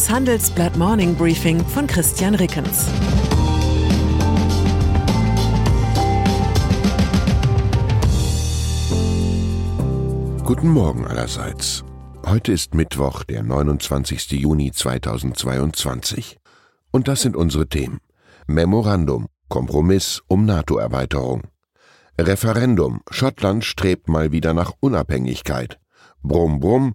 Das Handelsblatt Morning Briefing von Christian Rickens. Guten Morgen allerseits. Heute ist Mittwoch, der 29. Juni 2022. Und das sind unsere Themen. Memorandum, Kompromiss um NATO-Erweiterung. Referendum, Schottland strebt mal wieder nach Unabhängigkeit. Brumm, brumm,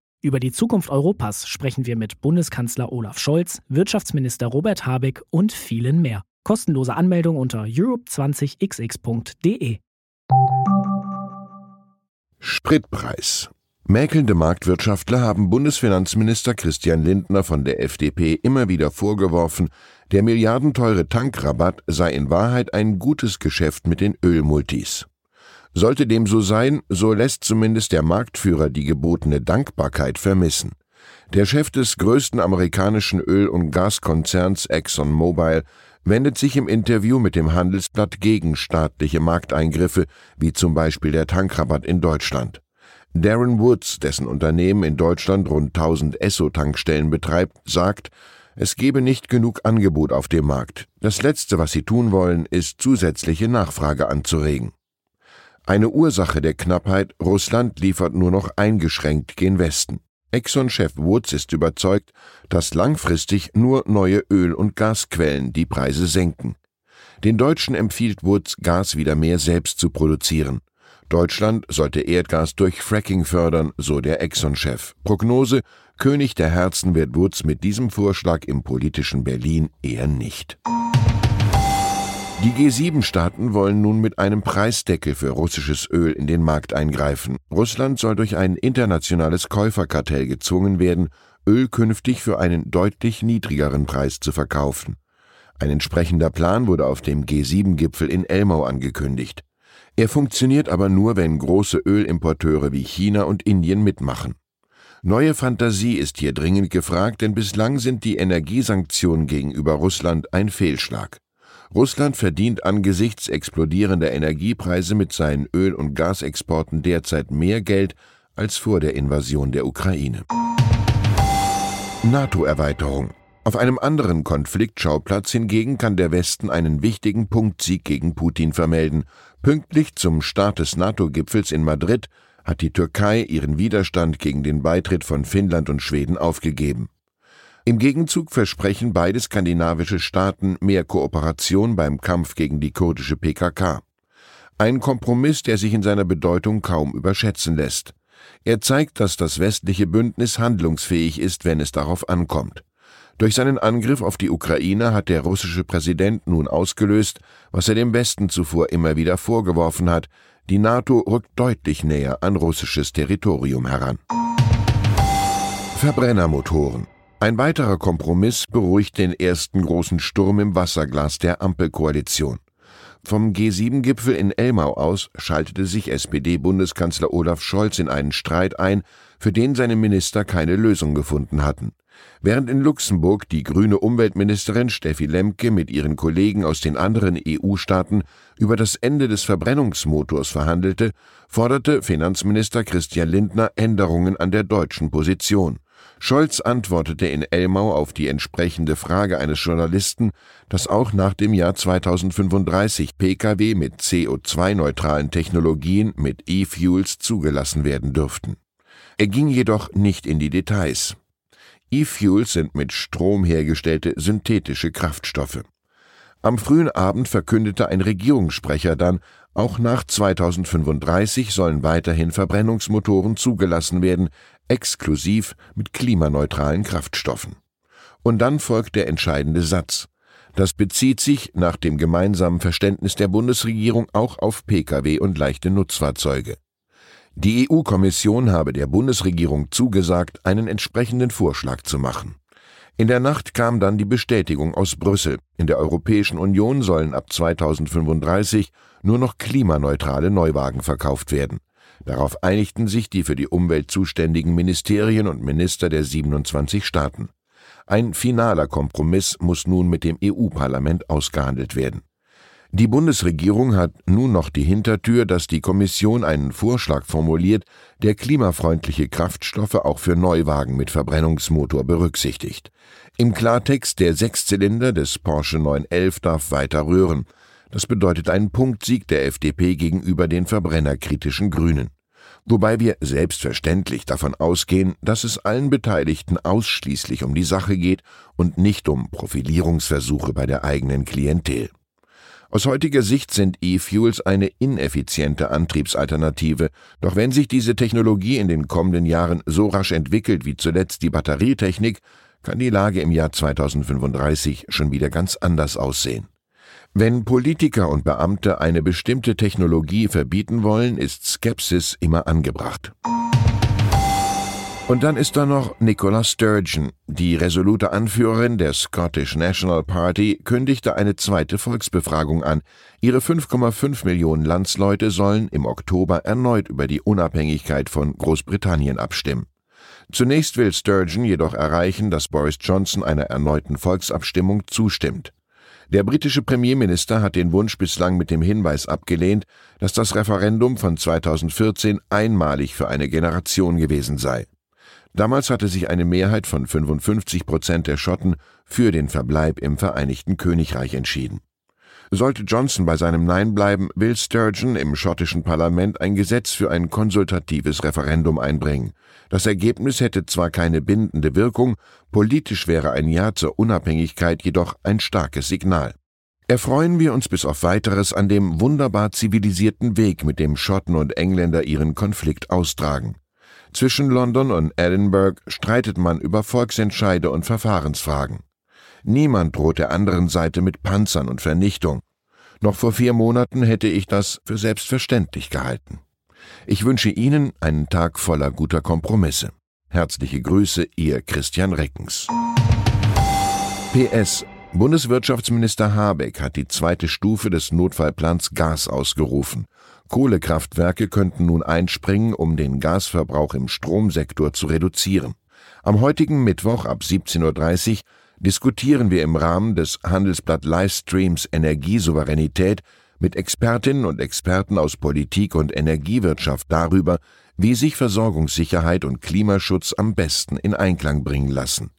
Über die Zukunft Europas sprechen wir mit Bundeskanzler Olaf Scholz, Wirtschaftsminister Robert Habeck und vielen mehr. Kostenlose Anmeldung unter europe20xx.de. Spritpreis. Mäkelnde Marktwirtschaftler haben Bundesfinanzminister Christian Lindner von der FDP immer wieder vorgeworfen, der milliardenteure Tankrabatt sei in Wahrheit ein gutes Geschäft mit den Ölmultis. Sollte dem so sein, so lässt zumindest der Marktführer die gebotene Dankbarkeit vermissen. Der Chef des größten amerikanischen Öl- und Gaskonzerns ExxonMobil wendet sich im Interview mit dem Handelsblatt gegen staatliche Markteingriffe, wie zum Beispiel der Tankrabatt in Deutschland. Darren Woods, dessen Unternehmen in Deutschland rund 1000 Esso-Tankstellen betreibt, sagt, es gebe nicht genug Angebot auf dem Markt. Das Letzte, was sie tun wollen, ist zusätzliche Nachfrage anzuregen. Eine Ursache der Knappheit, Russland liefert nur noch eingeschränkt gen Westen. Exxon-Chef Woods ist überzeugt, dass langfristig nur neue Öl- und Gasquellen die Preise senken. Den Deutschen empfiehlt Woods, Gas wieder mehr selbst zu produzieren. Deutschland sollte Erdgas durch Fracking fördern, so der Exxon-Chef. Prognose: König der Herzen wird Woods mit diesem Vorschlag im politischen Berlin eher nicht. Die G7-Staaten wollen nun mit einem Preisdeckel für russisches Öl in den Markt eingreifen. Russland soll durch ein internationales Käuferkartell gezwungen werden, Öl künftig für einen deutlich niedrigeren Preis zu verkaufen. Ein entsprechender Plan wurde auf dem G7-Gipfel in Elmau angekündigt. Er funktioniert aber nur, wenn große Ölimporteure wie China und Indien mitmachen. Neue Fantasie ist hier dringend gefragt, denn bislang sind die Energiesanktionen gegenüber Russland ein Fehlschlag. Russland verdient angesichts explodierender Energiepreise mit seinen Öl- und Gasexporten derzeit mehr Geld als vor der Invasion der Ukraine. NATO-Erweiterung auf einem anderen Konfliktschauplatz hingegen kann der Westen einen wichtigen Punktsieg gegen Putin vermelden. Pünktlich zum Start des NATO-Gipfels in Madrid hat die Türkei ihren Widerstand gegen den Beitritt von Finnland und Schweden aufgegeben. Im Gegenzug versprechen beide skandinavische Staaten mehr Kooperation beim Kampf gegen die kurdische PKK. Ein Kompromiss, der sich in seiner Bedeutung kaum überschätzen lässt. Er zeigt, dass das westliche Bündnis handlungsfähig ist, wenn es darauf ankommt. Durch seinen Angriff auf die Ukraine hat der russische Präsident nun ausgelöst, was er dem Westen zuvor immer wieder vorgeworfen hat, die NATO rückt deutlich näher an russisches Territorium heran. Verbrennermotoren. Ein weiterer Kompromiss beruhigt den ersten großen Sturm im Wasserglas der Ampelkoalition. Vom G7-Gipfel in Elmau aus schaltete sich SPD-Bundeskanzler Olaf Scholz in einen Streit ein, für den seine Minister keine Lösung gefunden hatten. Während in Luxemburg die grüne Umweltministerin Steffi Lemke mit ihren Kollegen aus den anderen EU-Staaten über das Ende des Verbrennungsmotors verhandelte, forderte Finanzminister Christian Lindner Änderungen an der deutschen Position. Scholz antwortete in Elmau auf die entsprechende Frage eines Journalisten, dass auch nach dem Jahr 2035 Pkw mit CO2-neutralen Technologien mit E-Fuels zugelassen werden dürften. Er ging jedoch nicht in die Details. E-Fuels sind mit Strom hergestellte synthetische Kraftstoffe. Am frühen Abend verkündete ein Regierungssprecher dann, auch nach 2035 sollen weiterhin Verbrennungsmotoren zugelassen werden, exklusiv mit klimaneutralen Kraftstoffen. Und dann folgt der entscheidende Satz. Das bezieht sich nach dem gemeinsamen Verständnis der Bundesregierung auch auf Pkw und leichte Nutzfahrzeuge. Die EU-Kommission habe der Bundesregierung zugesagt, einen entsprechenden Vorschlag zu machen. In der Nacht kam dann die Bestätigung aus Brüssel. In der Europäischen Union sollen ab 2035 nur noch klimaneutrale Neuwagen verkauft werden. Darauf einigten sich die für die Umwelt zuständigen Ministerien und Minister der 27 Staaten. Ein finaler Kompromiss muss nun mit dem EU-Parlament ausgehandelt werden. Die Bundesregierung hat nun noch die Hintertür, dass die Kommission einen Vorschlag formuliert, der klimafreundliche Kraftstoffe auch für Neuwagen mit Verbrennungsmotor berücksichtigt. Im Klartext, der Sechszylinder des Porsche 911 darf weiter rühren. Das bedeutet einen Punktsieg der FDP gegenüber den verbrennerkritischen Grünen. Wobei wir selbstverständlich davon ausgehen, dass es allen Beteiligten ausschließlich um die Sache geht und nicht um Profilierungsversuche bei der eigenen Klientel. Aus heutiger Sicht sind E-Fuels eine ineffiziente Antriebsalternative, doch wenn sich diese Technologie in den kommenden Jahren so rasch entwickelt wie zuletzt die Batterietechnik, kann die Lage im Jahr 2035 schon wieder ganz anders aussehen. Wenn Politiker und Beamte eine bestimmte Technologie verbieten wollen, ist Skepsis immer angebracht. Und dann ist da noch Nicola Sturgeon. Die resolute Anführerin der Scottish National Party kündigte eine zweite Volksbefragung an. Ihre 5,5 Millionen Landsleute sollen im Oktober erneut über die Unabhängigkeit von Großbritannien abstimmen. Zunächst will Sturgeon jedoch erreichen, dass Boris Johnson einer erneuten Volksabstimmung zustimmt. Der britische Premierminister hat den Wunsch bislang mit dem Hinweis abgelehnt, dass das Referendum von 2014 einmalig für eine Generation gewesen sei. Damals hatte sich eine Mehrheit von 55 Prozent der Schotten für den Verbleib im Vereinigten Königreich entschieden. Sollte Johnson bei seinem Nein bleiben, will Sturgeon im schottischen Parlament ein Gesetz für ein konsultatives Referendum einbringen. Das Ergebnis hätte zwar keine bindende Wirkung, politisch wäre ein Ja zur Unabhängigkeit jedoch ein starkes Signal. Erfreuen wir uns bis auf weiteres an dem wunderbar zivilisierten Weg, mit dem Schotten und Engländer ihren Konflikt austragen. Zwischen London und Edinburgh streitet man über Volksentscheide und Verfahrensfragen. Niemand droht der anderen Seite mit Panzern und Vernichtung. Noch vor vier Monaten hätte ich das für selbstverständlich gehalten. Ich wünsche Ihnen einen Tag voller guter Kompromisse. Herzliche Grüße, Ihr Christian Reckens. PS Bundeswirtschaftsminister Habeck hat die zweite Stufe des Notfallplans Gas ausgerufen. Kohlekraftwerke könnten nun einspringen, um den Gasverbrauch im Stromsektor zu reduzieren. Am heutigen Mittwoch ab 17.30 Uhr diskutieren wir im Rahmen des Handelsblatt Livestreams Energiesouveränität mit Expertinnen und Experten aus Politik und Energiewirtschaft darüber, wie sich Versorgungssicherheit und Klimaschutz am besten in Einklang bringen lassen.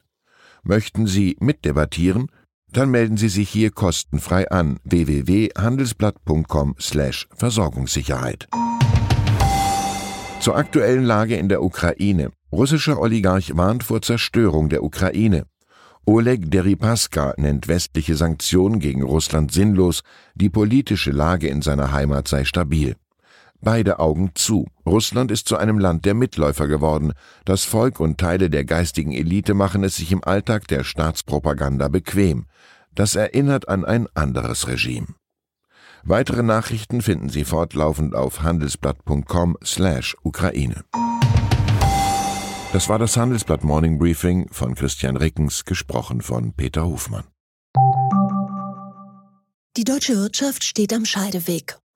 Möchten Sie mitdebattieren? Dann melden Sie sich hier kostenfrei an www.handelsblatt.com/versorgungssicherheit. Zur aktuellen Lage in der Ukraine. Russischer Oligarch warnt vor Zerstörung der Ukraine. Oleg Deripaska nennt westliche Sanktionen gegen Russland sinnlos, die politische Lage in seiner Heimat sei stabil. Beide Augen zu. Russland ist zu einem Land der Mitläufer geworden. Das Volk und Teile der geistigen Elite machen es sich im Alltag der Staatspropaganda bequem. Das erinnert an ein anderes Regime. Weitere Nachrichten finden Sie fortlaufend auf handelsblatt.com/Ukraine. slash Das war das Handelsblatt Morning Briefing von Christian Rickens, gesprochen von Peter Hofmann. Die deutsche Wirtschaft steht am Scheideweg.